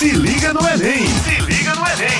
Se liga no Enem! Se liga no Enem!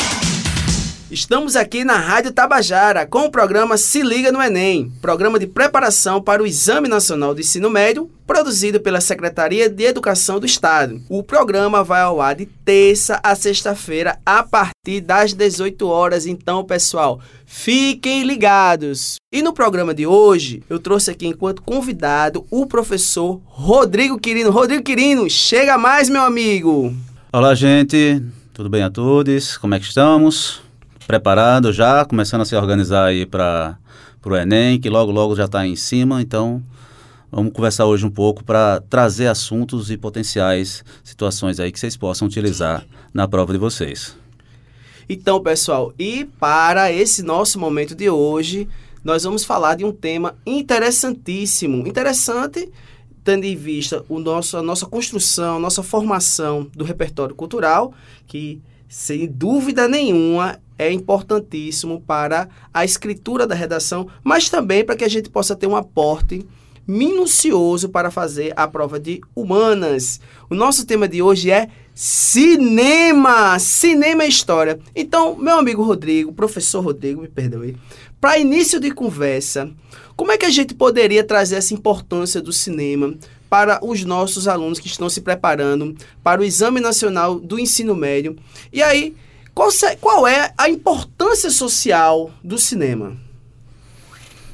Estamos aqui na Rádio Tabajara com o programa Se Liga no Enem, programa de preparação para o Exame Nacional do Ensino Médio, produzido pela Secretaria de Educação do Estado. O programa vai ao ar de terça a sexta-feira a partir das 18 horas, então, pessoal, fiquem ligados. E no programa de hoje, eu trouxe aqui enquanto convidado o professor Rodrigo Quirino. Rodrigo Quirino, chega mais, meu amigo. Olá, gente. Tudo bem a todos? Como é que estamos? preparado já, começando a se organizar aí para o Enem, que logo, logo já está em cima. Então, vamos conversar hoje um pouco para trazer assuntos e potenciais situações aí que vocês possam utilizar na prova de vocês. Então, pessoal, e para esse nosso momento de hoje, nós vamos falar de um tema interessantíssimo. Interessante tendo em vista o nosso, a nossa construção, nossa formação do repertório cultural, que sem dúvida nenhuma é importantíssimo para a escritura da redação, mas também para que a gente possa ter um aporte minucioso para fazer a prova de humanas. O nosso tema de hoje é cinema, cinema e história. Então, meu amigo Rodrigo, professor Rodrigo, me perdoe, para início de conversa, como é que a gente poderia trazer essa importância do cinema para os nossos alunos que estão se preparando para o Exame Nacional do Ensino Médio? E aí, qual, é a importância social do cinema?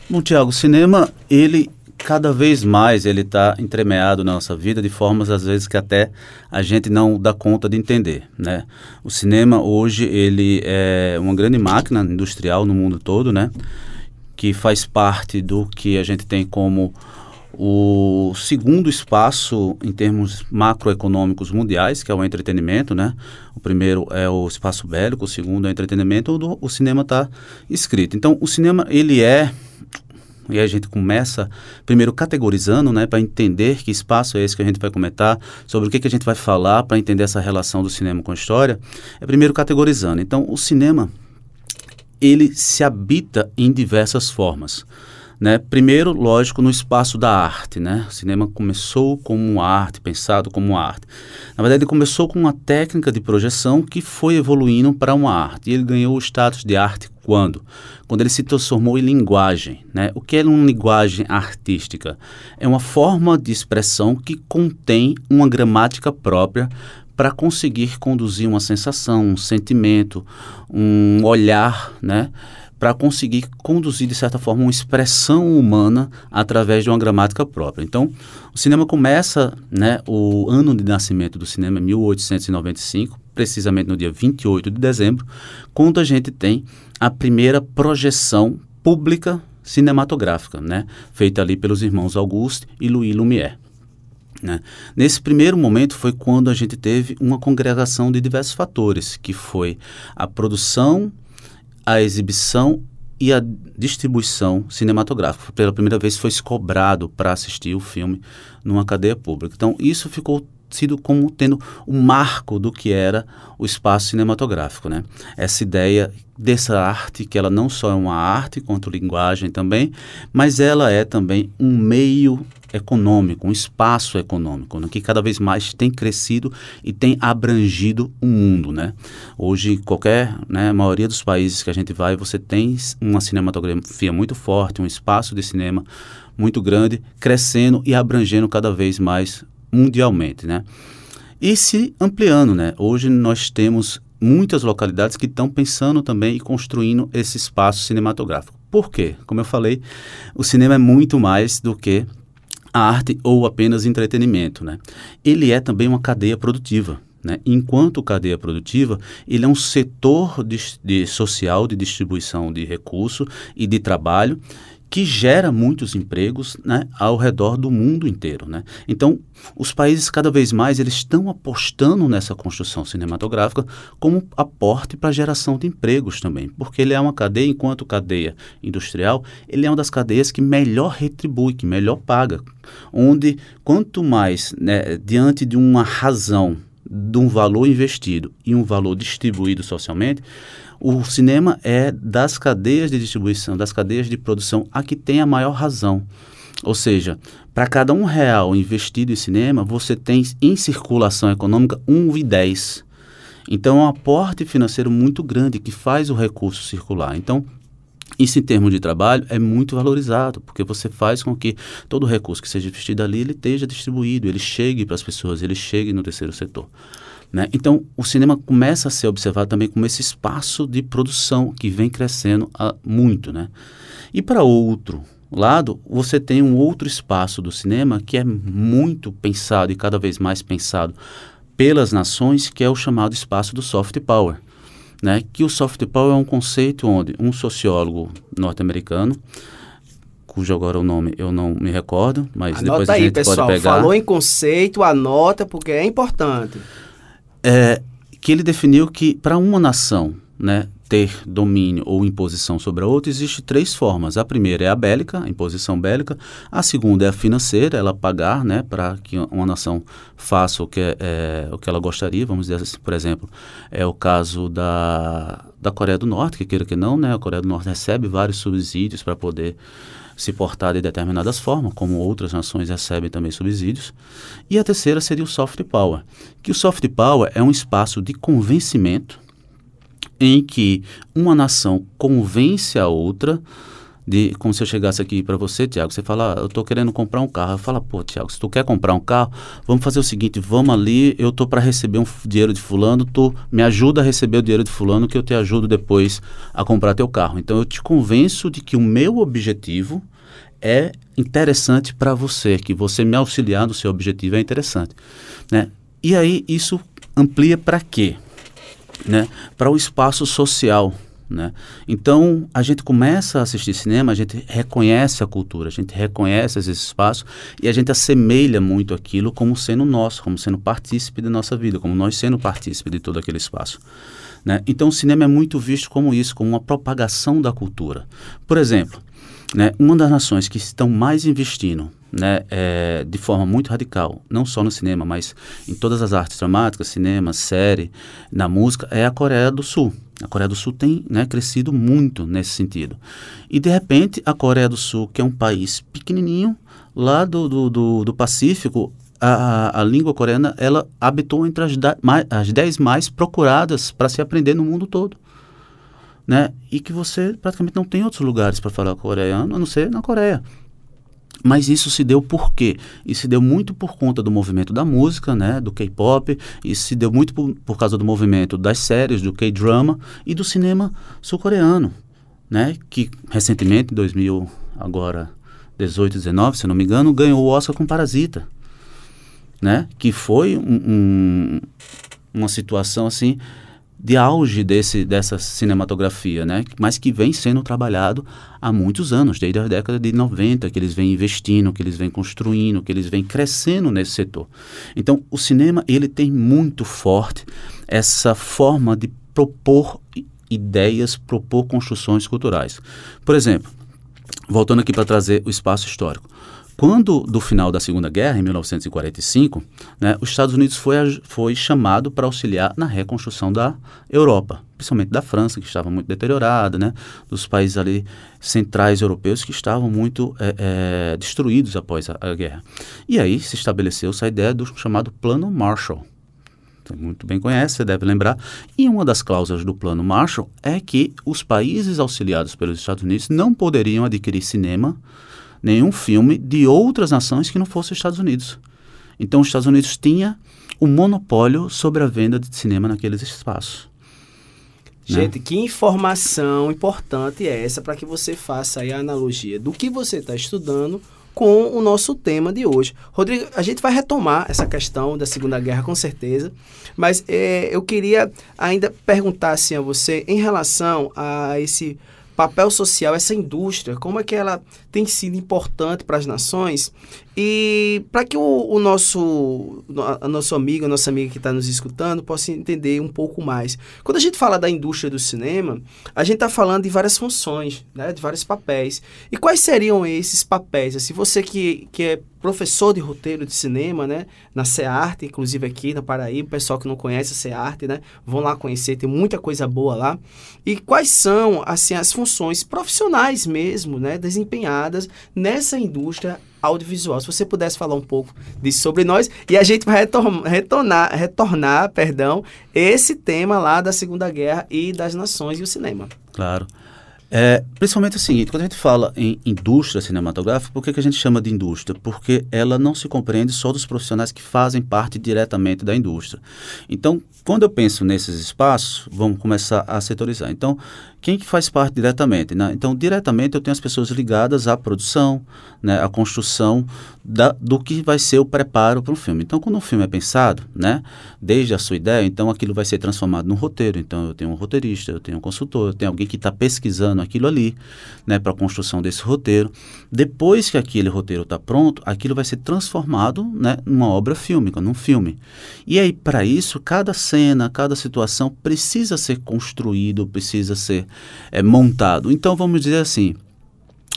Bom, Tiago, o cinema, ele cada vez mais ele está entremeado na nossa vida de formas às vezes que até a gente não dá conta de entender, né? O cinema hoje ele é uma grande máquina industrial no mundo todo, né? Que faz parte do que a gente tem como o segundo espaço em termos macroeconômicos mundiais, que é o entretenimento, né? O primeiro é o espaço bélico, o segundo é o entretenimento, onde o cinema está escrito. Então, o cinema, ele é e a gente começa primeiro categorizando, né, para entender que espaço é esse que a gente vai comentar, sobre o que, que a gente vai falar para entender essa relação do cinema com a história, é primeiro categorizando. Então, o cinema ele se habita em diversas formas. Né? Primeiro, lógico, no espaço da arte. Né? O cinema começou como arte, pensado como arte. Na verdade, ele começou com uma técnica de projeção que foi evoluindo para uma arte. E ele ganhou o status de arte quando? Quando ele se transformou em linguagem. Né? O que é uma linguagem artística? É uma forma de expressão que contém uma gramática própria para conseguir conduzir uma sensação, um sentimento, um olhar, né? para conseguir conduzir, de certa forma, uma expressão humana através de uma gramática própria. Então, o cinema começa, né, o ano de nascimento do cinema é 1895, precisamente no dia 28 de dezembro, quando a gente tem a primeira projeção pública cinematográfica, né, feita ali pelos irmãos Auguste e Louis Lumière. Né? Nesse primeiro momento foi quando a gente teve uma congregação de diversos fatores, que foi a produção a exibição e a distribuição cinematográfica. Pela primeira vez foi cobrado para assistir o filme numa cadeia pública. Então, isso ficou sido como tendo o um marco do que era o espaço cinematográfico, né? Essa ideia dessa arte, que ela não só é uma arte quanto linguagem também, mas ela é também um meio econômico, um espaço econômico, né, que cada vez mais tem crescido e tem abrangido o mundo, né? Hoje, qualquer, né, maioria dos países que a gente vai, você tem uma cinematografia muito forte, um espaço de cinema muito grande, crescendo e abrangendo cada vez mais mundialmente, né? E se ampliando, né? Hoje nós temos muitas localidades que estão pensando também e construindo esse espaço cinematográfico. Por quê? Como eu falei, o cinema é muito mais do que arte ou apenas entretenimento, né? Ele é também uma cadeia produtiva. Né? Enquanto cadeia produtiva, ele é um setor de, de social de distribuição de recurso e de trabalho que gera muitos empregos né, ao redor do mundo inteiro. Né? Então, os países cada vez mais eles estão apostando nessa construção cinematográfica como aporte para a geração de empregos também, porque ele é uma cadeia, enquanto cadeia industrial, ele é uma das cadeias que melhor retribui, que melhor paga, onde quanto mais, né, diante de uma razão, de um valor investido e um valor distribuído socialmente, o cinema é das cadeias de distribuição, das cadeias de produção, a que tem a maior razão. Ou seja, para cada um real investido em cinema, você tem em circulação econômica 1,10. Então, é um aporte financeiro muito grande que faz o recurso circular. Então, isso em termos de trabalho é muito valorizado, porque você faz com que todo o recurso que seja investido ali, ele esteja distribuído, ele chegue para as pessoas, ele chegue no terceiro setor. Né? Então, o cinema começa a ser observado também como esse espaço de produção que vem crescendo a, muito. Né? E para outro lado, você tem um outro espaço do cinema que é muito pensado e cada vez mais pensado pelas nações, que é o chamado espaço do soft power né, que o soft power é um conceito onde um sociólogo norte-americano, cujo agora o nome eu não me recordo, mas anota depois a gente pessoal. pode pegar. Falou em conceito, anota porque é importante. É, que ele definiu que para uma nação, né, ter domínio ou imposição sobre a outra, existe três formas. A primeira é a bélica, a imposição bélica. A segunda é a financeira, ela pagar né, para que uma nação faça o que, é, é, o que ela gostaria. Vamos dizer assim, por exemplo, é o caso da, da Coreia do Norte, que queira que não, né, a Coreia do Norte recebe vários subsídios para poder se portar de determinadas formas, como outras nações recebem também subsídios. E a terceira seria o soft power, que o soft power é um espaço de convencimento em que uma nação convence a outra de como se eu chegasse aqui para você, Tiago, você fala, ah, eu estou querendo comprar um carro. Eu falo, pô, Tiago, se tu quer comprar um carro, vamos fazer o seguinte, vamos ali, eu tô para receber um dinheiro de fulano, tu me ajuda a receber o dinheiro de fulano que eu te ajudo depois a comprar teu carro. Então eu te convenço de que o meu objetivo é interessante para você, que você me auxiliar no seu objetivo é interessante, né? E aí isso amplia para quê? né, para o espaço social. Né? Então, a gente começa a assistir cinema, a gente reconhece a cultura, a gente reconhece esse espaço e a gente assemelha muito aquilo como sendo nosso, como sendo partícipe da nossa vida, como nós sendo partícipe de todo aquele espaço. Né? Então, o cinema é muito visto como isso, como uma propagação da cultura. Por exemplo, né, uma das nações que estão mais investindo né, é, de forma muito radical, não só no cinema, mas em todas as artes dramáticas, cinema, série, na música, é a Coreia do Sul. A Coreia do Sul tem né, crescido muito nesse sentido. E, de repente, a Coreia do Sul, que é um país pequenininho, lá do, do, do, do Pacífico, a, a, língua coreana ela habitou entre as, da, mais, as dez mais procuradas para se aprender no mundo todo. Né? E que você praticamente não tem outros lugares para falar coreano, a não ser na Coreia. Mas isso se deu por quê? Isso se deu muito por conta do movimento da música, né, do K-pop, isso se deu muito por, por causa do movimento das séries, do K-drama e do cinema sul-coreano, né, que recentemente, em 2000, agora 18, 19, se não me engano, ganhou o Oscar com Parasita, né, que foi um, um, uma situação assim de auge desse, dessa cinematografia, né? mas que vem sendo trabalhado há muitos anos, desde a década de 90, que eles vêm investindo, que eles vêm construindo, que eles vêm crescendo nesse setor. Então, o cinema ele tem muito forte essa forma de propor ideias, propor construções culturais. Por exemplo, voltando aqui para trazer o espaço histórico. Quando, do final da Segunda Guerra, em 1945, né, os Estados Unidos foi, foi chamado para auxiliar na reconstrução da Europa, principalmente da França, que estava muito deteriorada, né, dos países ali centrais europeus que estavam muito é, é, destruídos após a, a guerra. E aí se estabeleceu essa ideia do chamado Plano Marshall, muito bem conhece, você deve lembrar. E uma das cláusulas do Plano Marshall é que os países auxiliados pelos Estados Unidos não poderiam adquirir cinema nenhum filme de outras nações que não fossem os Estados Unidos. Então, os Estados Unidos tinha o monopólio sobre a venda de cinema naqueles espaços. Né? Gente, né? que informação importante é essa para que você faça a analogia do que você está estudando com o nosso tema de hoje. Rodrigo, a gente vai retomar essa questão da Segunda Guerra com certeza, mas é, eu queria ainda perguntar assim a você em relação a esse papel social, essa indústria, como é que ela tem sido importante para as nações e para que o, o, nosso, a nosso amigo, a nossa amiga que está nos escutando possa entender um pouco mais. Quando a gente fala da indústria do cinema, a gente está falando de várias funções, né, de vários papéis. E quais seriam esses papéis? Se assim, você que, que é professor de roteiro de cinema, né? Na CEARTE, inclusive aqui na Paraíba, o pessoal que não conhece a CEARTE, né? Vão lá conhecer, tem muita coisa boa lá. E quais são, assim, as funções profissionais mesmo, né? Desempenhadas nessa indústria audiovisual. Se você pudesse falar um pouco disso sobre nós e a gente vai retornar, retornar, retornar, perdão, esse tema lá da Segunda Guerra e das Nações e o cinema. Claro. É, principalmente o seguinte, quando a gente fala em indústria cinematográfica, por que, que a gente chama de indústria? Porque ela não se compreende só dos profissionais que fazem parte diretamente da indústria. Então, quando eu penso nesses espaços, vamos começar a setorizar. Então, quem que faz parte diretamente? Né? Então, diretamente eu tenho as pessoas ligadas à produção, né, à construção da, do que vai ser o preparo para um filme. Então, quando um filme é pensado, né, desde a sua ideia, então aquilo vai ser transformado num roteiro. Então, eu tenho um roteirista, eu tenho um consultor, eu tenho alguém que está pesquisando aquilo ali, né, para a construção desse roteiro. Depois que aquele roteiro está pronto, aquilo vai ser transformado, né, numa obra fílmica, num filme. E aí, para isso, cada cena, cada situação precisa ser construído, precisa ser é, montado. Então, vamos dizer assim,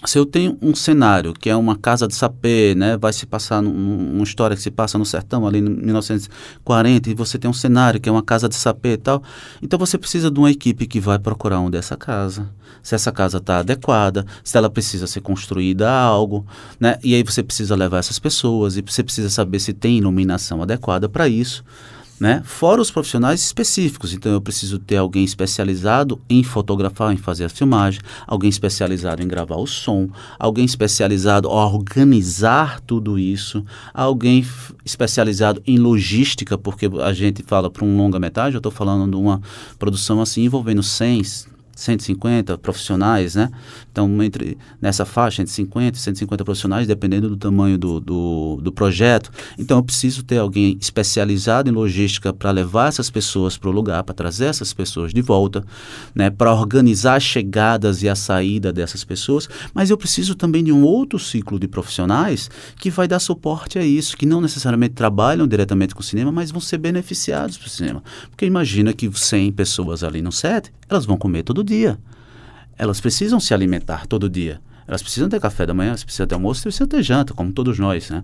se eu tenho um cenário que é uma casa de sapê, né, vai se passar num, uma história que se passa no sertão ali em 1940 e você tem um cenário que é uma casa de sapê e tal, então você precisa de uma equipe que vai procurar onde é essa casa, se essa casa está adequada, se ela precisa ser construída a algo, né, e aí você precisa levar essas pessoas e você precisa saber se tem iluminação adequada para isso né? Fora os profissionais específicos. Então, eu preciso ter alguém especializado em fotografar, em fazer a filmagem, alguém especializado em gravar o som, alguém especializado em organizar tudo isso, alguém especializado em logística, porque a gente fala para um longa-metragem, eu estou falando de uma produção assim envolvendo 100, 150 profissionais, né? Então, entre nessa faixa, entre 50 e 150 profissionais, dependendo do tamanho do, do, do projeto. Então, eu preciso ter alguém especializado em logística para levar essas pessoas para o lugar, para trazer essas pessoas de volta, né? Para organizar as chegadas e a saída dessas pessoas. Mas eu preciso também de um outro ciclo de profissionais que vai dar suporte a isso, que não necessariamente trabalham diretamente com o cinema, mas vão ser beneficiados pelo cinema. Porque imagina que 100 pessoas ali no set, elas vão comer todo dia. Elas precisam se alimentar todo dia. Elas precisam ter café da manhã, elas precisam ter almoço, precisam ter janta, como todos nós, né?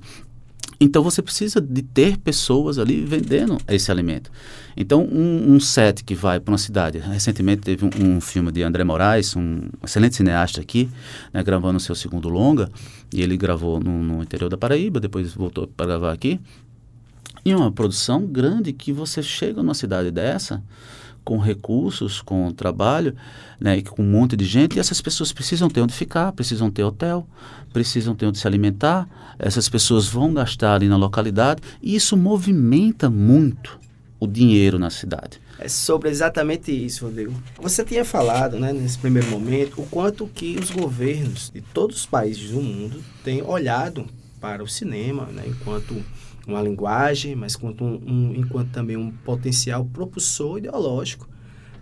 Então você precisa de ter pessoas ali vendendo esse alimento. Então um, um set que vai para uma cidade, recentemente teve um, um, filme de André Moraes, um excelente cineasta aqui, né, gravando o seu segundo longa, e ele gravou no, no interior da Paraíba, depois voltou para gravar aqui. E uma produção grande que você chega numa cidade dessa, com recursos, com trabalho, né, com um monte de gente, e essas pessoas precisam ter onde ficar, precisam ter hotel, precisam ter onde se alimentar, essas pessoas vão gastar ali na localidade, e isso movimenta muito o dinheiro na cidade. É sobre exatamente isso, Rodrigo. Você tinha falado, né, nesse primeiro momento, o quanto que os governos de todos os países do mundo têm olhado para o cinema, né, enquanto uma linguagem, mas quanto um, um, enquanto também um potencial propulsor ideológico.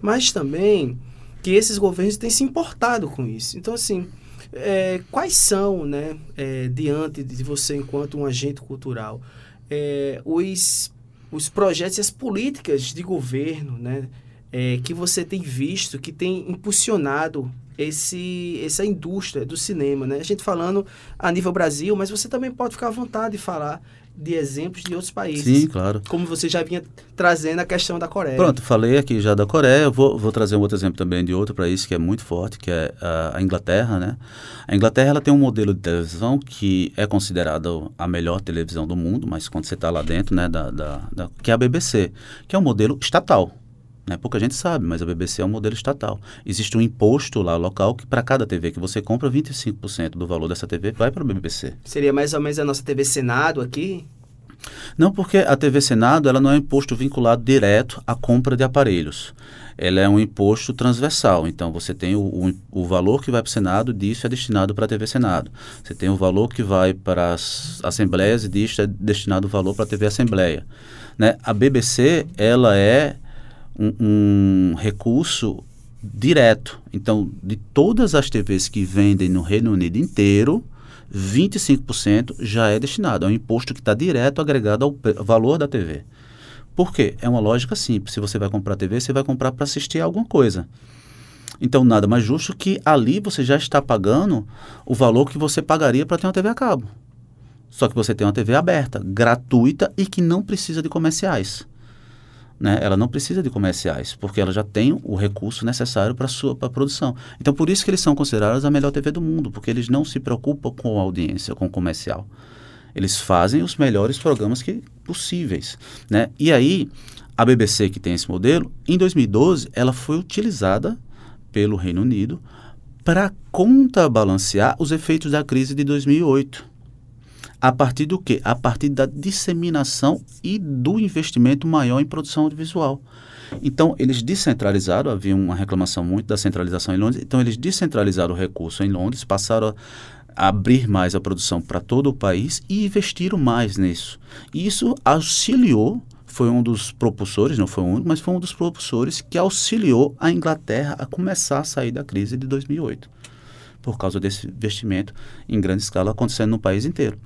Mas também que esses governos têm se importado com isso. Então, assim, é, quais são, né, é, diante de você enquanto um agente cultural, é, os, os projetos e as políticas de governo, né, é, que você tem visto, que tem impulsionado esse, essa indústria do cinema, né? A gente falando a nível Brasil, mas você também pode ficar à vontade de falar de exemplos de outros países. Sim, claro. Como você já vinha trazendo a questão da Coreia. Pronto, falei aqui já da Coreia, vou, vou trazer um outro exemplo também de outro país que é muito forte, que é a, a, Inglaterra, né? A Inglaterra ela tem um modelo de televisão que é considerado a melhor televisão do mundo, mas quando você está lá dentro, né, da, da, da, que é a BBC, que é um modelo estatal. Né? Pouca gente sabe, mas a BBC é um modelo estatal. Existe um imposto lá local que para cada TV que você compra, 25% do valor dessa TV vai para a BBC. Seria mais ou menos a nossa TV Senado aqui? Não, porque a TV Senado ela não é um imposto vinculado direto à compra de aparelhos. Ela é um imposto transversal. Então, você tem o, o, o valor que vai para o Senado, disso é destinado para a TV Senado. Você tem o valor que vai para as assembleias e disso é destinado o valor para a TV Assembleia. Né? A BBC, ela é um, um recurso direto. Então, de todas as TVs que vendem no Reino Unido inteiro, 25% já é destinado. É um imposto que está direto agregado ao valor da TV. Por quê? É uma lógica simples. Se você vai comprar TV, você vai comprar para assistir alguma coisa. Então, nada mais justo que ali você já está pagando o valor que você pagaria para ter uma TV a cabo. Só que você tem uma TV aberta, gratuita e que não precisa de comerciais. Né? Ela não precisa de comerciais, porque ela já tem o recurso necessário para sua pra produção. Então, por isso que eles são considerados a melhor TV do mundo, porque eles não se preocupam com a audiência, com o comercial. Eles fazem os melhores programas que possíveis. Né? E aí, a BBC, que tem esse modelo, em 2012, ela foi utilizada pelo Reino Unido para contrabalancear os efeitos da crise de 2008. A partir do quê? A partir da disseminação e do investimento maior em produção audiovisual. Então, eles descentralizaram, havia uma reclamação muito da centralização em Londres, então eles descentralizaram o recurso em Londres, passaram a abrir mais a produção para todo o país e investiram mais nisso. E isso auxiliou, foi um dos propulsores, não foi o único, mas foi um dos propulsores que auxiliou a Inglaterra a começar a sair da crise de 2008, por causa desse investimento em grande escala acontecendo no país inteiro.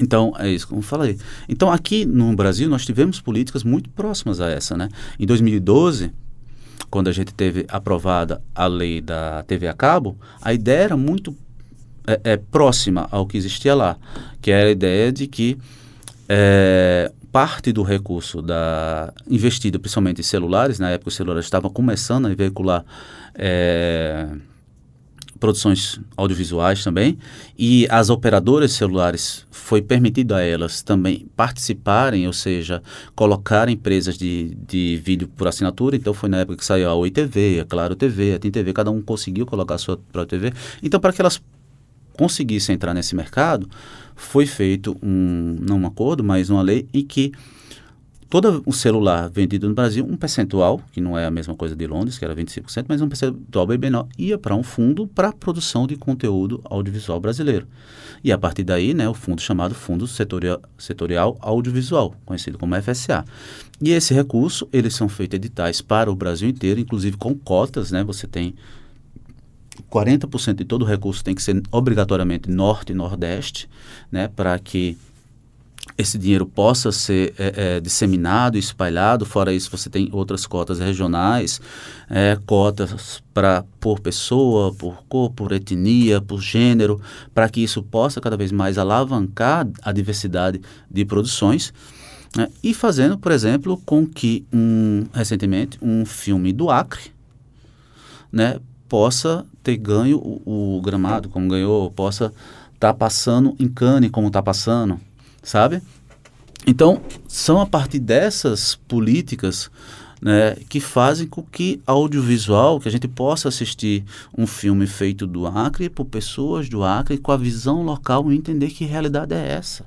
Então, é isso como eu falei. Então, aqui no Brasil, nós tivemos políticas muito próximas a essa. Né? Em 2012, quando a gente teve aprovada a lei da TV a cabo, a ideia era muito é, é, próxima ao que existia lá, que era a ideia de que é, parte do recurso da, investido principalmente em celulares, na época os celulares estavam começando a veicular é, produções audiovisuais também, e as operadoras celulares foi permitido a elas também participarem, ou seja, colocar empresas de, de vídeo por assinatura. Então foi na época que saiu a Oi TV, a Claro TV, a TIM TV, cada um conseguiu colocar a sua própria TV. Então, para que elas conseguissem entrar nesse mercado, foi feito um, não um acordo, mas uma lei em que todo o celular vendido no Brasil, um percentual, que não é a mesma coisa de Londres, que era 25%, mas um percentual bem menor, ia para um fundo para a produção de conteúdo audiovisual brasileiro. E a partir daí, né, o fundo chamado Fundo Setorial, Setorial Audiovisual, conhecido como FSA. E esse recurso, eles são feitos editais para o Brasil inteiro, inclusive com cotas, né, você tem 40% de todo o recurso tem que ser obrigatoriamente norte e nordeste, né, para que esse dinheiro possa ser é, é, disseminado, espalhado. Fora isso, você tem outras cotas regionais, é, cotas para por pessoa, por cor, por etnia, por gênero, para que isso possa cada vez mais alavancar a diversidade de produções. Né? E fazendo, por exemplo, com que um, recentemente um filme do Acre né, possa ter ganho o, o gramado como ganhou, possa estar tá passando em Cannes como está passando, sabe? Então, são a partir dessas políticas né, que fazem com que audiovisual, que a gente possa assistir um filme feito do Acre por pessoas do Acre com a visão local e entender que realidade é essa.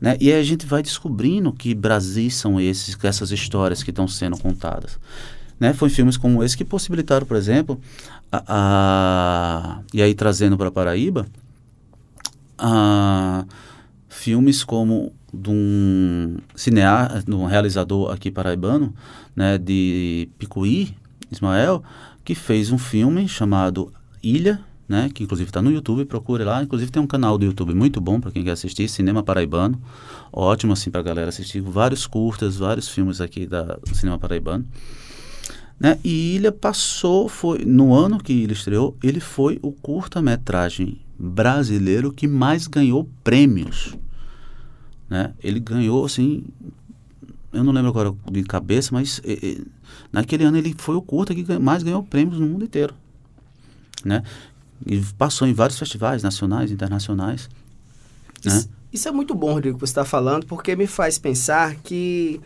Né? E aí a gente vai descobrindo que Brasis são esses, essas histórias que estão sendo contadas. Né? Foi filmes como esse que possibilitaram, por exemplo, a, a e aí trazendo para Paraíba, a, filmes como de um cineasta, de um realizador aqui paraibano, né, de Picuí, Ismael, que fez um filme chamado Ilha, né, que inclusive está no YouTube, procure lá. Inclusive tem um canal do YouTube muito bom para quem quer assistir, Cinema Paraibano. Ótimo assim para a galera assistir. Vários curtas, vários filmes aqui da, do Cinema Paraibano. Né? E Ilha passou, foi no ano que ele estreou, ele foi o curta-metragem brasileiro que mais ganhou prêmios. Né? Ele ganhou, assim, eu não lembro agora de cabeça, mas e, e, naquele ano ele foi o curta que mais ganhou prêmios no mundo inteiro. Né? E passou em vários festivais nacionais, internacionais. Né? Isso, isso é muito bom, Rodrigo, que você está falando, porque me faz pensar que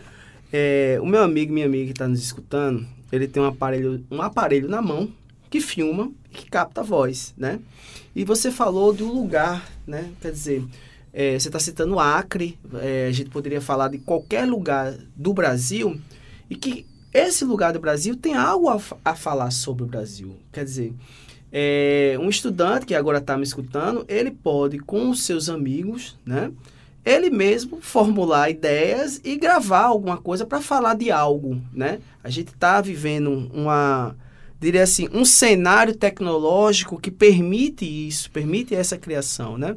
é, o meu amigo, minha amiga que está nos escutando, ele tem um aparelho, um aparelho na mão que filma e que capta a voz, né? E você falou do lugar, né? Quer dizer, é, você está citando Acre, é, a gente poderia falar de qualquer lugar do Brasil e que esse lugar do Brasil tem algo a, a falar sobre o Brasil. Quer dizer, é, um estudante que agora está me escutando, ele pode, com os seus amigos, né? Ele mesmo formular ideias e gravar alguma coisa para falar de algo, né? A gente está vivendo uma diria assim, um cenário tecnológico que permite isso, permite essa criação, né?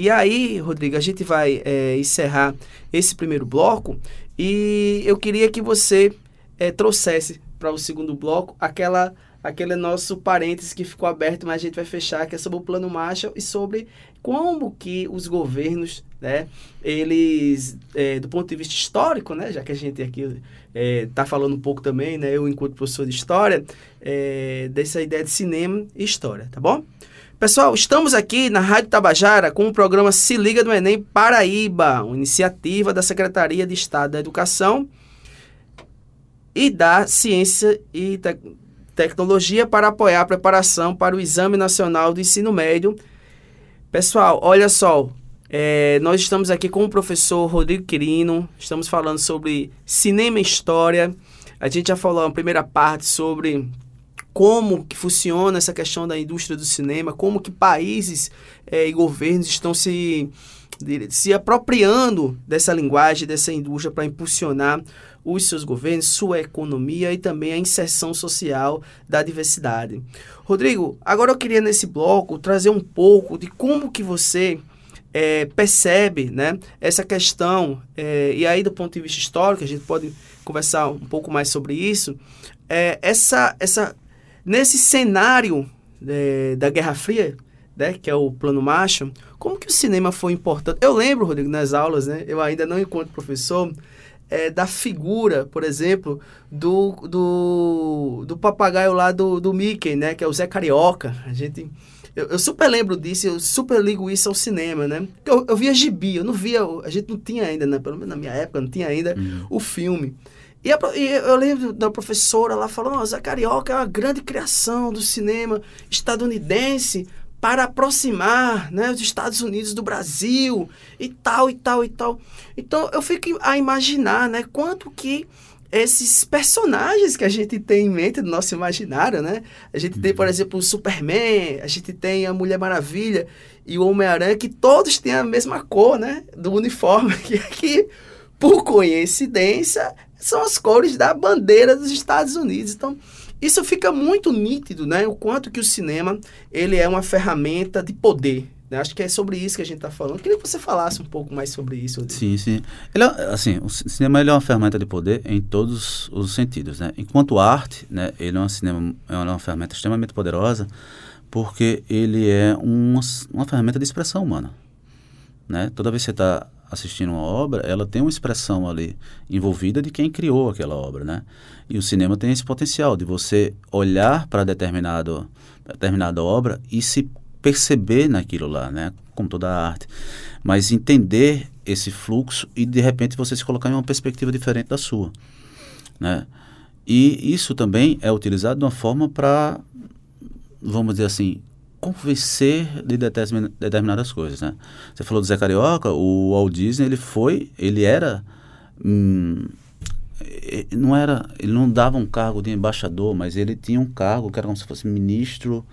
E aí, Rodrigo, a gente vai é, encerrar esse primeiro bloco e eu queria que você é, trouxesse para o segundo bloco aquela aquele nosso parênteses que ficou aberto, mas a gente vai fechar, que é sobre o Plano Marshall e sobre como que os governos, né, eles, é, do ponto de vista histórico, né, já que a gente aqui está é, falando um pouco também, né, eu enquanto professor de história, é, dessa ideia de cinema e história, tá bom? Pessoal, estamos aqui na Rádio Tabajara com o programa Se Liga do Enem Paraíba, uma iniciativa da Secretaria de Estado da Educação e da Ciência e Te Tecnologia para apoiar a preparação para o Exame Nacional do Ensino Médio. Pessoal, olha só, é, nós estamos aqui com o professor Rodrigo Quirino, estamos falando sobre cinema e história. A gente já falou na primeira parte sobre como que funciona essa questão da indústria do cinema, como que países é, e governos estão se, se apropriando dessa linguagem, dessa indústria para impulsionar os seus governos, sua economia e também a inserção social da diversidade. Rodrigo, agora eu queria nesse bloco trazer um pouco de como que você é, percebe né, essa questão, é, e aí do ponto de vista histórico, a gente pode conversar um pouco mais sobre isso, é, essa, essa Nesse cenário é, da Guerra Fria, né, que é o plano Marshall, como que o cinema foi importante? Eu lembro, Rodrigo, nas aulas, né, eu ainda não encontro professor, é, da figura, por exemplo, do, do, do papagaio lá do, do Mickey, né, que é o Zé Carioca. A gente... Eu, eu, super lembro disso, eu super ligo isso ao cinema, né? Eu, eu via gibi, eu não via, a gente não tinha ainda, né? Pelo menos na minha época, não tinha ainda uhum. o filme. E, a, e, eu lembro da professora lá falando, oh, Zé Carioca é uma grande criação do cinema estadunidense para aproximar né, os Estados Unidos do Brasil e tal, e tal, e tal. Então eu fico a imaginar né, quanto que esses personagens que a gente tem em mente do nosso imaginário, né? A gente tem, por uhum. exemplo, o Superman, a gente tem a Mulher Maravilha e o Homem-Aranha, que todos têm a mesma cor, né? Do uniforme, que, que por coincidência são as cores da bandeira dos Estados Unidos. Então, isso fica muito nítido, né? O quanto que o cinema ele é uma ferramenta de poder. Né? Acho que é sobre isso que a gente está falando. Eu queria que você falasse um pouco mais sobre isso. Sim, sim. Ele é, assim, o cinema ele é uma ferramenta de poder em todos os sentidos, né? Enquanto arte, né? Ele é, um cinema, é uma ferramenta extremamente poderosa porque ele é uma, uma ferramenta de expressão humana, né? Toda vez que você está assistindo uma obra, ela tem uma expressão ali envolvida de quem criou aquela obra, né? E o cinema tem esse potencial de você olhar para determinado determinada obra e se perceber naquilo lá, né? Como toda a arte, mas entender esse fluxo e de repente você se colocar em uma perspectiva diferente da sua, né? E isso também é utilizado de uma forma para, vamos dizer assim, convencer de determinadas coisas, né? Você falou do Zé Carioca, o Walt Disney, ele foi, ele era, hum, não era, ele não dava um cargo de embaixador, mas ele tinha um cargo que era como se fosse ministro,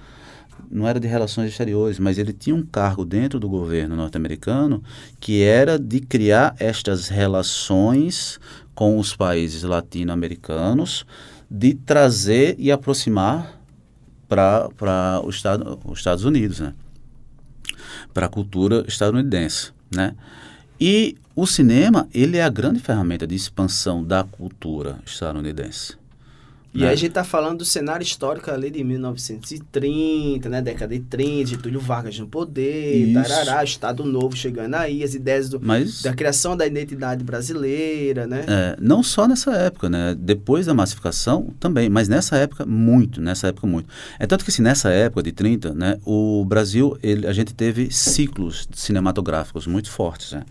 não era de relações exteriores, mas ele tinha um cargo dentro do governo norte-americano que era de criar estas relações com os países latino-americanos, de trazer e aproximar para os Estado, os Estados Unidos, né? para a cultura estadunidense. Né? E o cinema ele é a grande ferramenta de expansão da cultura estadunidense. E né? aí a gente está falando do cenário histórico ali de 1930, né? Década de 30, Getúlio Vargas no poder, tarará, Estado Novo chegando aí, as ideias do, Mas, da criação da identidade brasileira, né? É, não só nessa época, né? Depois da massificação também, mas nessa época muito, nessa época muito. É tanto que assim, nessa época de 30, né? O Brasil, ele, a gente teve ciclos cinematográficos muito fortes, né?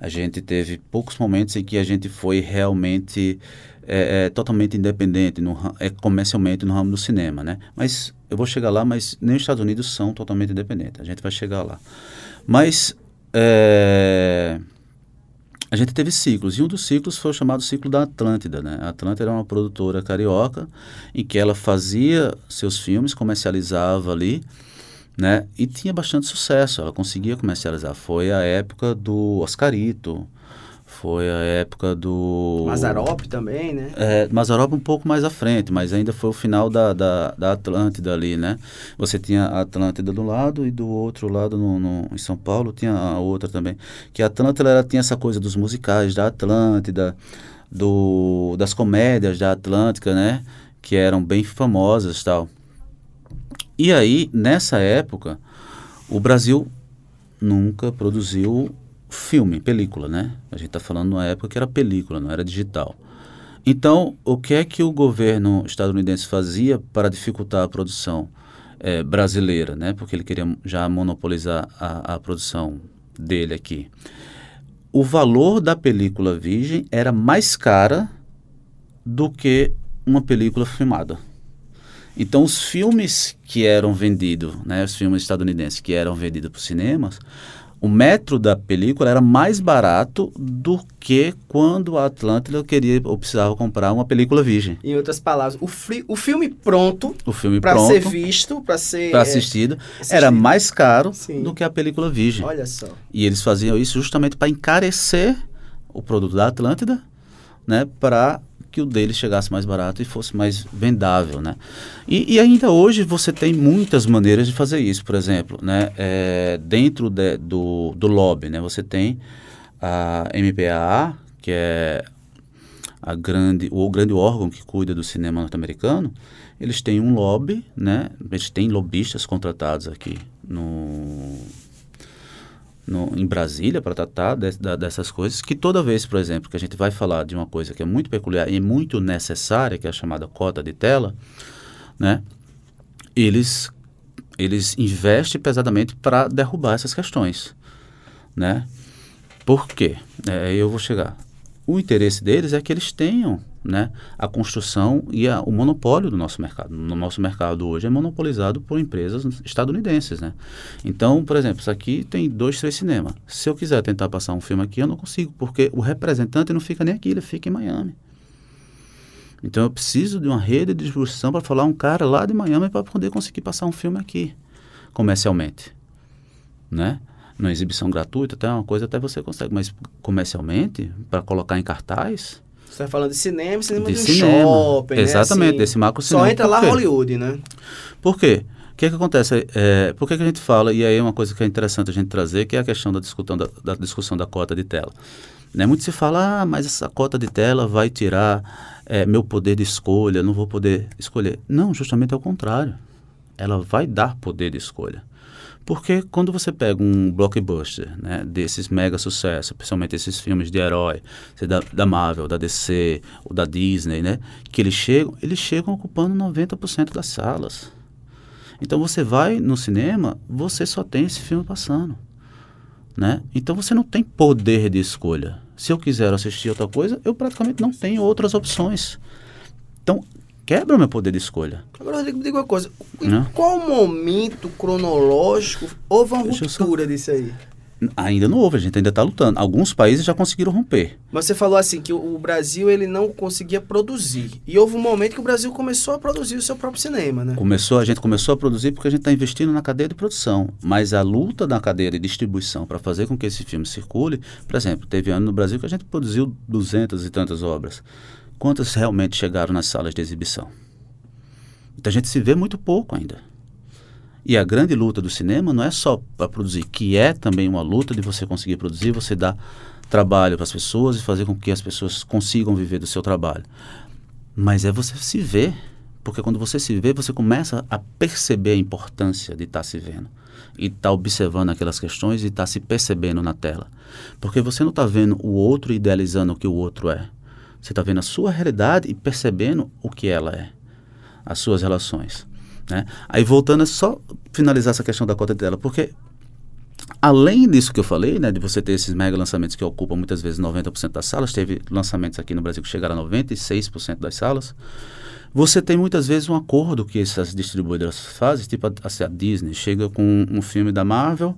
A gente teve poucos momentos em que a gente foi realmente é, é totalmente independente no, é, comercialmente no ramo do cinema, né? Mas eu vou chegar lá, mas nem os Estados Unidos são totalmente independentes. A gente vai chegar lá. Mas é, a gente teve ciclos, e um dos ciclos foi o chamado ciclo da Atlântida. Né? A Atlântida era uma produtora carioca em que ela fazia seus filmes, comercializava ali, né? e tinha bastante sucesso, ela conseguia comercializar. Foi a época do Oscarito, foi a época do... Mazarop também, né? É, Mazarop um pouco mais à frente, mas ainda foi o final da, da, da Atlântida ali, né? Você tinha a Atlântida do lado e do outro lado, no, no em São Paulo, tinha a outra também. Que a Atlântida ela tinha essa coisa dos musicais da Atlântida, do, das comédias da Atlântica, né? Que eram bem famosas tal. E aí, nessa época, o Brasil nunca produziu filme, película, né? A gente está falando numa época que era película, não era digital. Então, o que é que o governo estadunidense fazia para dificultar a produção é, brasileira, né? Porque ele queria já monopolizar a, a produção dele aqui. O valor da película virgem era mais cara do que uma película filmada. Então, os filmes que eram vendidos, né, os filmes estadunidenses que eram vendidos para os cinemas, o metro da película era mais barato do que quando a Atlântida queria ou precisava comprar uma película virgem. Em outras palavras, o, fri, o filme pronto, o filme para ser visto, para ser para é, assistido, assistido, era mais caro Sim. do que a película virgem. Olha só. E eles faziam isso justamente para encarecer o produto da Atlântida, né, para que o deles chegasse mais barato e fosse mais vendável, né? E, e, ainda hoje você tem muitas maneiras de fazer isso, por exemplo, né? É, dentro de, do, do lobby, né? Você tem a MPAA, que é a grande, o grande órgão que cuida do cinema norte-americano, eles têm um lobby, né? Eles têm lobistas contratados aqui no no, em Brasília para tratar de, de, dessas coisas, que toda vez, por exemplo, que a gente vai falar de uma coisa que é muito peculiar e muito necessária, que é a chamada cota de tela, né, eles, eles investem pesadamente para derrubar essas questões. Né? Por quê? É, eu vou chegar. O interesse deles é que eles tenham né, a construção e a, o monopólio do nosso mercado. No nosso mercado hoje é monopolizado por empresas estadunidenses. Né? Então, por exemplo, isso aqui tem dois, três cinemas. Se eu quiser tentar passar um filme aqui, eu não consigo, porque o representante não fica nem aqui, ele fica em Miami. Então eu preciso de uma rede de distribuição para falar um cara lá de Miami para poder conseguir passar um filme aqui, comercialmente. Né? Numa exibição gratuita, até uma coisa até você consegue, mas comercialmente, para colocar em cartaz, você está falando de cinema, cinema de, de um cinema. shopping, Exatamente, né? assim, desse macro cinema. Só entra lá? Hollywood, né? Por quê? O que, que acontece? É, por que, que a gente fala, e aí é uma coisa que é interessante a gente trazer, que é a questão da discussão da, da discussão da cota de tela. Né? Muito se fala, ah, mas essa cota de tela vai tirar é, meu poder de escolha, não vou poder escolher. Não, justamente ao contrário. Ela vai dar poder de escolha. Porque quando você pega um blockbuster, né, desses mega sucessos, principalmente esses filmes de herói, da, da Marvel, da DC, ou da Disney, né, que eles chegam, eles chegam ocupando 90% das salas. Então você vai no cinema, você só tem esse filme passando, né? Então você não tem poder de escolha. Se eu quiser assistir outra coisa, eu praticamente não tenho outras opções. Então quebra o meu poder de escolha. Agora, Rodrigo, me diga uma coisa. Em Não. qual momento cronológico houve uma Deixa eu só- ruptura disso aí? Ainda não houve, a gente ainda está lutando. Alguns países já conseguiram romper. Mas você falou assim que o o Brasil ele não conseguia produzir. E houve um momento que o Brasil começou a produzir o seu próprio cinema, né? Começou, a gente começou a produzir porque a gente está investindo na cadeia de produção. Mas a luta na cadeia de distribuição para fazer com que esse filme circule, por exemplo, teve ano no Brasil que a gente produziu duzentas e tantas obras. Quantas realmente chegaram nas salas de exibição? Então a gente se vê muito pouco ainda. E a grande luta do cinema não é só para produzir, que é também uma luta de você conseguir produzir, você dar trabalho para as pessoas e fazer com que as pessoas consigam viver do seu trabalho. Mas é você se ver, porque quando você se vê, você começa a perceber a importância de estar se vendo e estar observando aquelas questões e estar se percebendo na tela. Porque você não está vendo o outro idealizando o que o outro é. Você está vendo a sua realidade e percebendo o que ela é, as suas relações. Né? Aí voltando, é só finalizar essa questão da cota de tela, porque além disso que eu falei, né, de você ter esses mega lançamentos que ocupam muitas vezes 90% das salas, teve lançamentos aqui no Brasil que chegaram a 96% das salas, você tem muitas vezes um acordo que essas distribuidoras fazem, tipo a, a Disney chega com um filme da Marvel,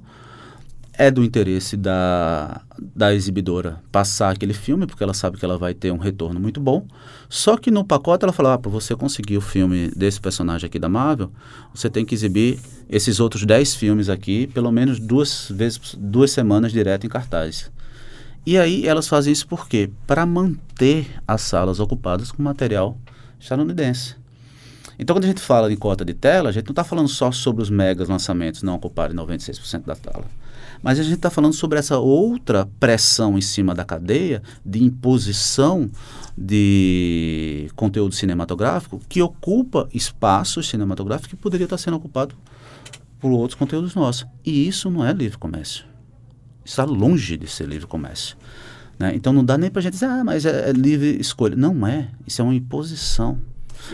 é do interesse da, da exibidora passar aquele filme, porque ela sabe que ela vai ter um retorno muito bom. Só que no pacote ela fala, ah, para você conseguir o filme desse personagem aqui da Marvel, você tem que exibir esses outros 10 filmes aqui, pelo menos duas vezes, duas semanas direto em cartaz. E aí elas fazem isso por quê? Para manter as salas ocupadas com material estadunidense. Então, quando a gente fala em cota de tela, a gente não está falando só sobre os megas lançamentos não ocuparem 96% da tela. Mas a gente está falando sobre essa outra pressão em cima da cadeia de imposição de conteúdo cinematográfico que ocupa espaços cinematográficos que poderia estar sendo ocupado por outros conteúdos nossos. E isso não é livre comércio. Está longe de ser livre comércio. Né? Então não dá nem para a gente dizer, ah, mas é, é livre escolha. Não é. Isso é uma imposição.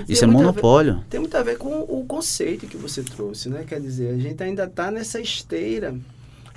Isso é monopólio. Ver, tem muito a ver com o conceito que você trouxe, né? Quer dizer, a gente ainda está nessa esteira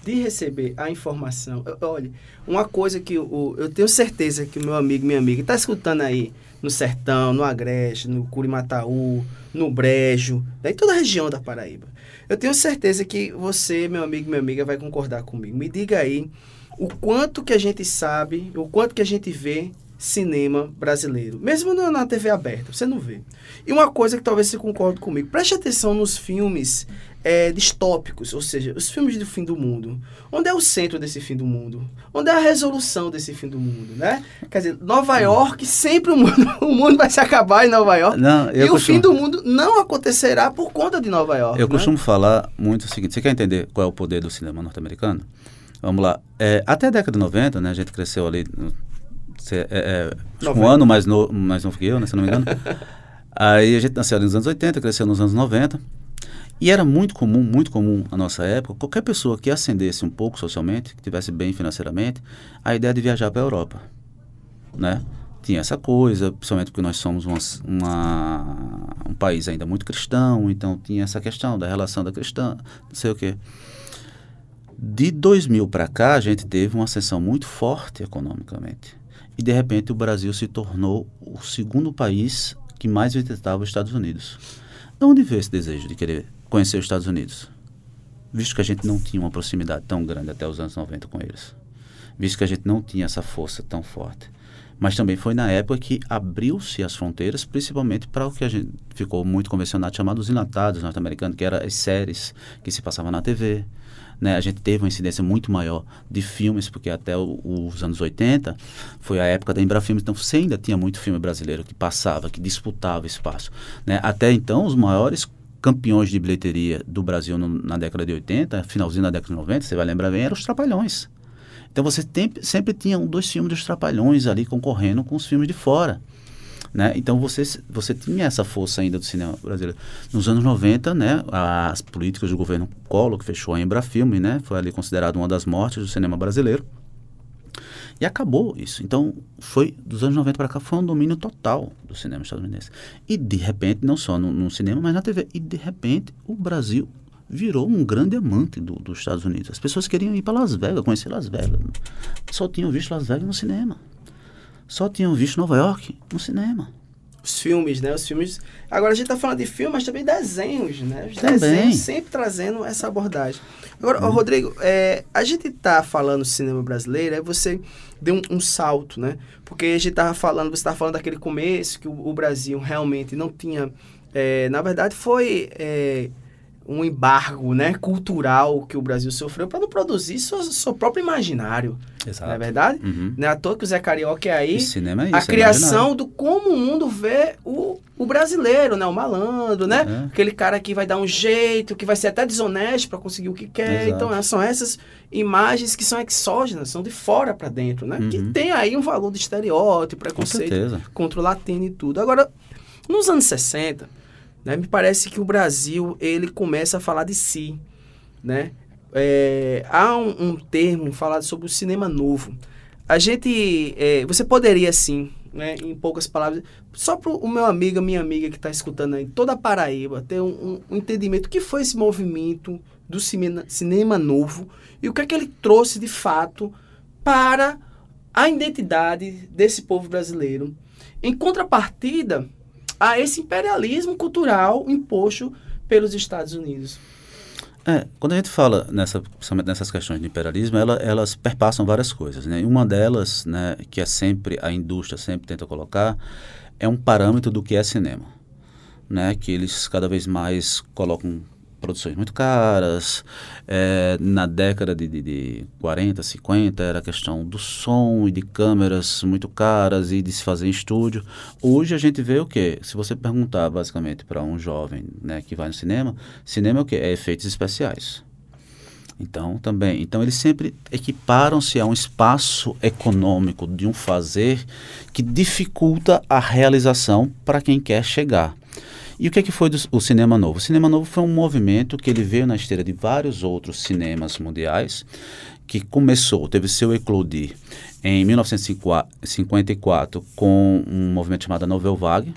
de receber a informação. Olha, uma coisa que eu, eu tenho certeza que o meu amigo, minha amiga, está escutando aí no Sertão, no Agreste, no Curimataú, no Brejo, né, em toda a região da Paraíba. Eu tenho certeza que você, meu amigo, minha amiga, vai concordar comigo. Me diga aí o quanto que a gente sabe, o quanto que a gente vê cinema brasileiro, mesmo na TV aberta, você não vê. E uma coisa que talvez você concorde comigo, preste atenção nos filmes é, distópicos, ou seja, os filmes do fim do mundo. Onde é o centro desse fim do mundo? Onde é a resolução desse fim do mundo, né? Quer dizer, Nova York, sempre o mundo, o mundo vai se acabar em Nova York. Não, e costumo, o fim do mundo não acontecerá por conta de Nova York. Eu né? costumo falar muito o seguinte, você quer entender qual é o poder do cinema norte-americano? Vamos lá. É, até a década de 90, né, a gente cresceu ali, é, é, um ano mais, no, mais novo que eu, né, se não me engano. Aí a gente nasceu nos anos 80, cresceu nos anos 90. E era muito comum, muito comum na nossa época, qualquer pessoa que ascendesse um pouco socialmente, que tivesse bem financeiramente, a ideia de viajar para a Europa, né? Tinha essa coisa, principalmente porque nós somos uma, uma, um país ainda muito cristão, então tinha essa questão da relação da cristã, não sei o quê. De 2000 para cá, a gente teve uma ascensão muito forte economicamente. E, de repente, o Brasil se tornou o segundo país que mais visitava os Estados Unidos. De onde veio esse desejo de querer conhecer os Estados Unidos, visto que a gente não tinha uma proximidade tão grande até os anos 90 com eles, visto que a gente não tinha essa força tão forte. Mas também foi na época que abriu-se as fronteiras, principalmente para o que a gente ficou muito convencionado chamado os enlatados norte-americanos, que eram as séries que se passavam na TV, né, a gente teve uma incidência muito maior de filmes, porque até o, os anos 80 foi a época da Embrafilmes, então você ainda tinha muito filme brasileiro que passava, que disputava espaço. Né? Até então, os maiores campeões de bilheteria do Brasil no, na década de 80, finalzinho da década de 90, você vai lembrar bem, eram os Trapalhões. Então você tem, sempre tinha um, dois filmes dos Trapalhões ali concorrendo com os filmes de fora. Né? Então você, você tinha essa força ainda do cinema brasileiro. Nos anos 90, né, as políticas do governo Collor, que fechou a Embrafilme, né, foi ali considerado uma das mortes do cinema brasileiro. E acabou isso. Então, foi dos anos 90 para cá, foi um domínio total do cinema estadunidense. E, de repente, não só no, no cinema, mas na TV. E, de repente, o Brasil virou um grande amante do, dos Estados Unidos. As pessoas queriam ir para Las Vegas, conhecer Las Vegas. Só tinham visto Las Vegas no cinema. Só tinham visto Nova York no cinema os filmes, né? Os filmes. Agora a gente está falando de filmes, mas também desenhos, né? Os também. desenhos sempre trazendo essa abordagem. Agora, hum. Rodrigo, é, a gente está falando cinema brasileiro, aí você deu um, um, salto, né? Porque a gente estava falando, você estava falando daquele começo que o, o Brasil realmente não tinha. É, na verdade, foi. É, um embargo né, cultural que o Brasil sofreu para não produzir seu, seu próprio imaginário. Exato. Não é verdade? Uhum. Não é à toa que o Zé Carioca é aí cinema é isso, a é criação do como o mundo vê o, o brasileiro, né? o malandro, né? Uhum. Aquele cara que vai dar um jeito, que vai ser até desonesto para conseguir o que quer. Exato. Então, é, são essas imagens que são exógenas, são de fora para dentro, né? Uhum. Que tem aí um valor de estereótipo, preconceito contra o latino e tudo. Agora, nos anos 60, né? Me parece que o Brasil ele começa a falar de si. Né? É, há um, um, termo falado sobre o cinema novo. A gente. É, você poderia, sim, né, em poucas palavras, só para o meu amigo, minha amiga que está escutando aí, toda a Paraíba, ter um, um, entendimento do que foi esse movimento do cinema, cinema novo e o que é que ele trouxe de fato para a identidade desse povo brasileiro. Em contrapartida, a esse imperialismo cultural imposto pelos Estados Unidos. É, quando a gente fala nessa, principalmente nessas questões de imperialismo, ela, elas perpassam várias coisas. Né? E uma delas, né, que é sempre a indústria sempre tenta colocar, é um parâmetro do que é cinema, né? Que eles cada vez mais colocam produções muito caras. É, na década de, de, de 40, 50, era questão do som e de câmeras muito caras e de se fazer em estúdio. Hoje a gente vê o quê? Se você perguntar basicamente para um jovem né, que vai no cinema, cinema é o quê? É efeitos especiais. Então, também. Então, eles sempre equiparam-se a um espaço econômico de um fazer que dificulta a realização para quem quer chegar. E o que, é que foi do, o Cinema Novo? O Cinema Novo foi um movimento que ele veio na esteira de vários outros cinemas mundiais, que começou, teve seu eclodir em 1954 com um movimento chamado Novel Vague,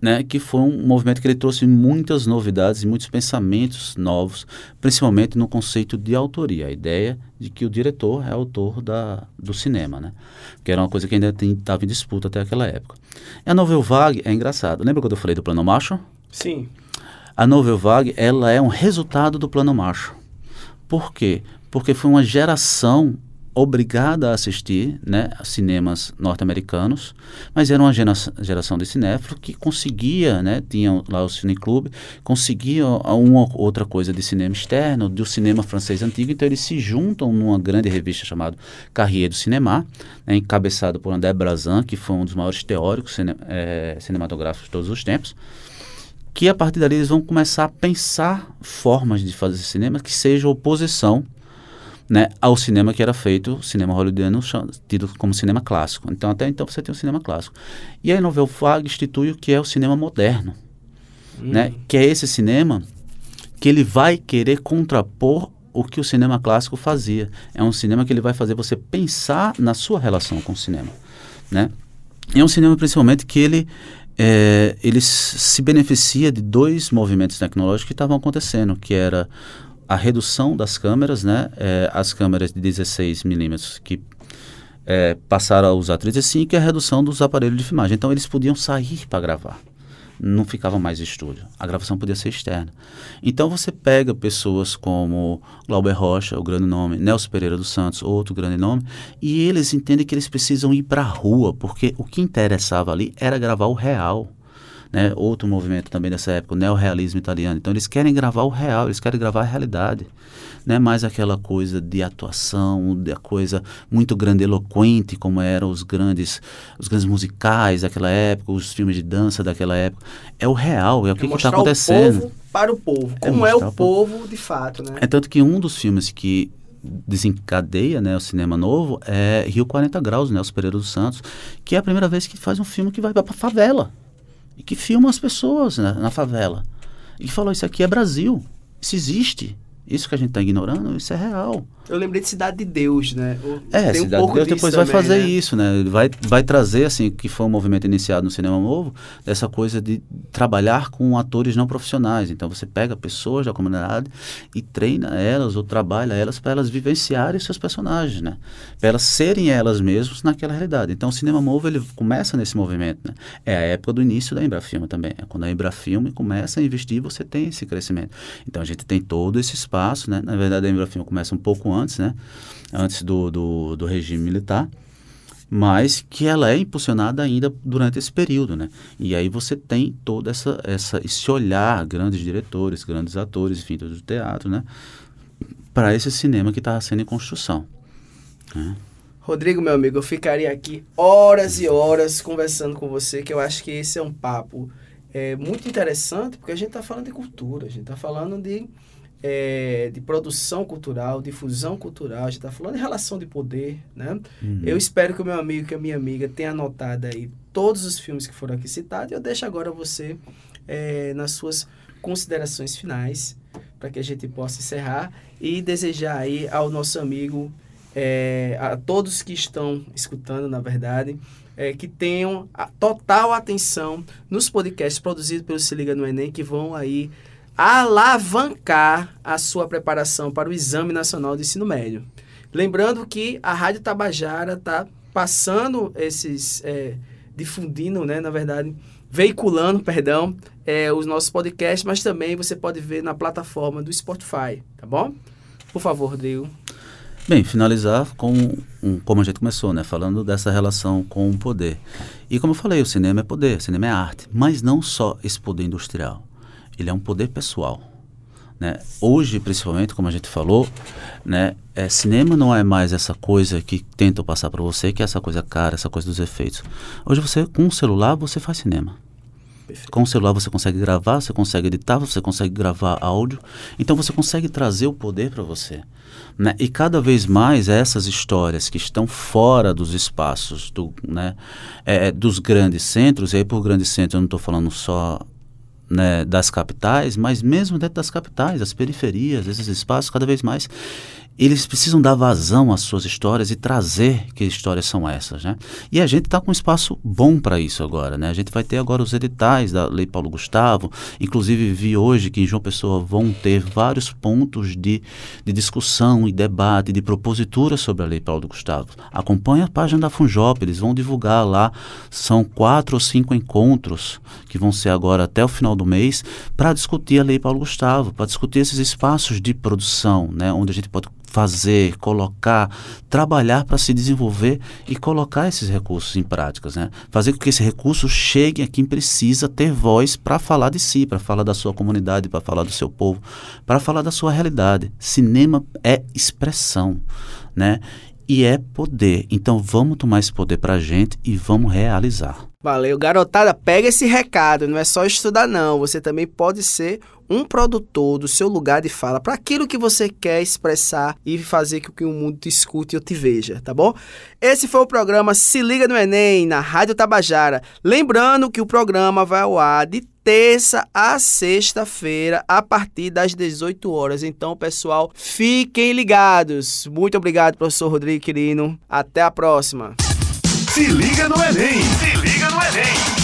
né, que foi um movimento que ele trouxe muitas novidades e muitos pensamentos novos, principalmente no conceito de autoria, a ideia de que o diretor é autor da, do cinema, né, que era uma coisa que ainda estava em disputa até aquela época. E a Novel Vague é engraçado. Lembra quando eu falei do Plano Marshall? Sim. A Novel Vague, ela é um resultado do Plano Marshall. Por quê? Porque foi uma geração obrigada a assistir né, cinemas norte-americanos, mas era uma geração de cinéfilo que conseguia, né, tinha lá o cineclube, conseguia uma outra coisa de cinema externo, do cinema francês antigo, então eles se juntam numa grande revista chamada Carrier do Cinema, né, encabeçado por André Brazin, que foi um dos maiores teóricos cine, é, cinematográficos de todos os tempos, que a partir dali eles vão começar a pensar formas de fazer cinema que sejam oposição né, ao cinema que era feito, cinema hollywoodiano, tido como cinema clássico. Então, até então, você tem o cinema clássico. E aí, Novel Fag institui o que é o cinema moderno, hum. né, que é esse cinema que ele vai querer contrapor o que o cinema clássico fazia. É um cinema que ele vai fazer você pensar na sua relação com o cinema, né? é um cinema, principalmente, que ele é, ele se beneficia de dois movimentos tecnológicos que estavam acontecendo, que era a redução das câmeras, né? É, as câmeras de 16 milímetros que é, passaram a usar 35 e a redução dos aparelhos de filmagem. Então eles podiam sair para gravar. Não ficava mais estúdio. A gravação podia ser externa. Então você pega pessoas como Glauber Rocha, o grande nome, Nelson Pereira dos Santos, outro grande nome, e eles entendem que eles precisam ir para a rua, porque o que interessava ali era gravar o real né? Outro movimento também dessa época, o neorrealismo italiano. Então eles querem gravar o real, eles querem gravar a realidade. Não é mais aquela coisa de atuação, da coisa muito grandiloquente como eram os grandes, os grandes musicais daquela época, os filmes de dança daquela época. É o real, é o que é está acontecendo. O povo para o povo, é como é, é o povo de fato, né? É tanto que um dos filmes que desencadeia né, o cinema novo é Rio 40 Graus, né, os Pereira dos Santos, que é a primeira vez que faz um filme que vai para a favela e que filma as pessoas né, na favela. E falou: Isso aqui é Brasil, isso existe. Isso que a gente está ignorando, isso é real. Eu lembrei de Cidade de Deus, né? é, Tem Cidade um de Deus depois também, vai fazer né? isso, né? Vai, vai trazer, assim, que foi um movimento iniciado no cinema novo, essa coisa de trabalhar com atores não profissionais. Então você pega pessoas da comunidade e treina elas ou trabalha elas para elas vivenciarem seus personagens, né? Para elas serem elas mesmas naquela realidade. Então o cinema novo ele começa nesse movimento, né? É a época do início da Embrafilme também. É quando a Embrafilme começa a investir, você tem esse crescimento. Então a gente tem todo esse espaço, né? Na verdade a Embrafilme começa um pouco antes antes, né? Antes do, do, do regime militar mas que ela é impulsionada ainda durante esse período, né? E aí você tem todo essa, essa esse olhar, grandes diretores, grandes atores, enfim, do teatro, né? Para esse cinema que está sendo em construção. Né? Rodrigo, meu amigo, eu ficaria aqui horas e horas conversando com você, que eu acho que esse é um papo é, muito interessante, porque a gente está falando de cultura, a gente está falando de é, de produção cultural, difusão cultural, a gente está falando de relação de poder, né? Uhum. Eu espero que o meu amigo, que a minha amiga tenha anotado aí todos os filmes que foram aqui citados e eu deixo agora você é, nas suas considerações finais para que a gente possa encerrar e desejar aí ao nosso amigo, é, a todos que estão escutando, na verdade, é, que tenham a total atenção nos podcasts produzidos pelo Se Liga no Enem, que vão aí alavancar a sua preparação para o Exame Nacional de Ensino Médio. Lembrando que a Rádio Tabajara está passando esses, é, difundindo, né, na verdade, veiculando, perdão, é, os nossos podcasts, mas também você pode ver na plataforma do Spotify, tá bom? Por favor, Rodrigo. Bem, finalizar com um, como a gente começou, né, falando dessa relação com o poder. E como eu falei, o cinema é poder, o cinema é arte, mas não só esse poder industrial ele é um poder pessoal. Né? Hoje, principalmente, como a gente falou, né, é, cinema não é mais essa coisa que tentam passar para você, que é essa coisa cara, essa coisa dos efeitos. Hoje você, com um celular, você faz cinema. Perfeito. Com o celular você consegue gravar, você consegue editar, você consegue gravar áudio. Então você consegue trazer o poder para você. Né? E cada vez mais essas histórias que estão fora dos espaços do, né, é, dos grandes centros, e aí por grandes centros eu não estou falando só né, das capitais, mas mesmo dentro das capitais, as periferias, esses espaços, cada vez mais eles precisam dar vazão às suas histórias e trazer que histórias são essas, né? E a gente está com um espaço bom para isso agora, né? A gente vai ter agora os editais da Lei Paulo Gustavo, inclusive vi hoje que em João Pessoa vão ter vários pontos de, de discussão e debate, de propositura sobre a Lei Paulo Gustavo. Acompanhe a página da Funjop, eles vão divulgar lá, são quatro ou cinco encontros que vão ser agora até o final do mês para discutir a Lei Paulo Gustavo, para discutir esses espaços de produção, né? Onde a gente pode fazer, colocar, trabalhar para se desenvolver e colocar esses recursos em práticas, né? Fazer com que esse recurso chegue a quem precisa ter voz para falar de si, para falar da sua comunidade, para falar do seu povo, para falar da sua realidade. Cinema é expressão, né? E é poder. Então vamos tomar esse poder para a gente e vamos realizar. Valeu, garotada. Pega esse recado. Não é só estudar, não. Você também pode ser um produtor do seu lugar de fala para aquilo que você quer expressar e fazer com que o mundo te escute e te veja, tá bom? Esse foi o programa Se Liga no Enem, na Rádio Tabajara. Lembrando que o programa vai ao ar de terça a sexta-feira, a partir das 18 horas. Então, pessoal, fiquem ligados. Muito obrigado, professor Rodrigo Quirino. Até a próxima. Se liga no Enem! No Enem!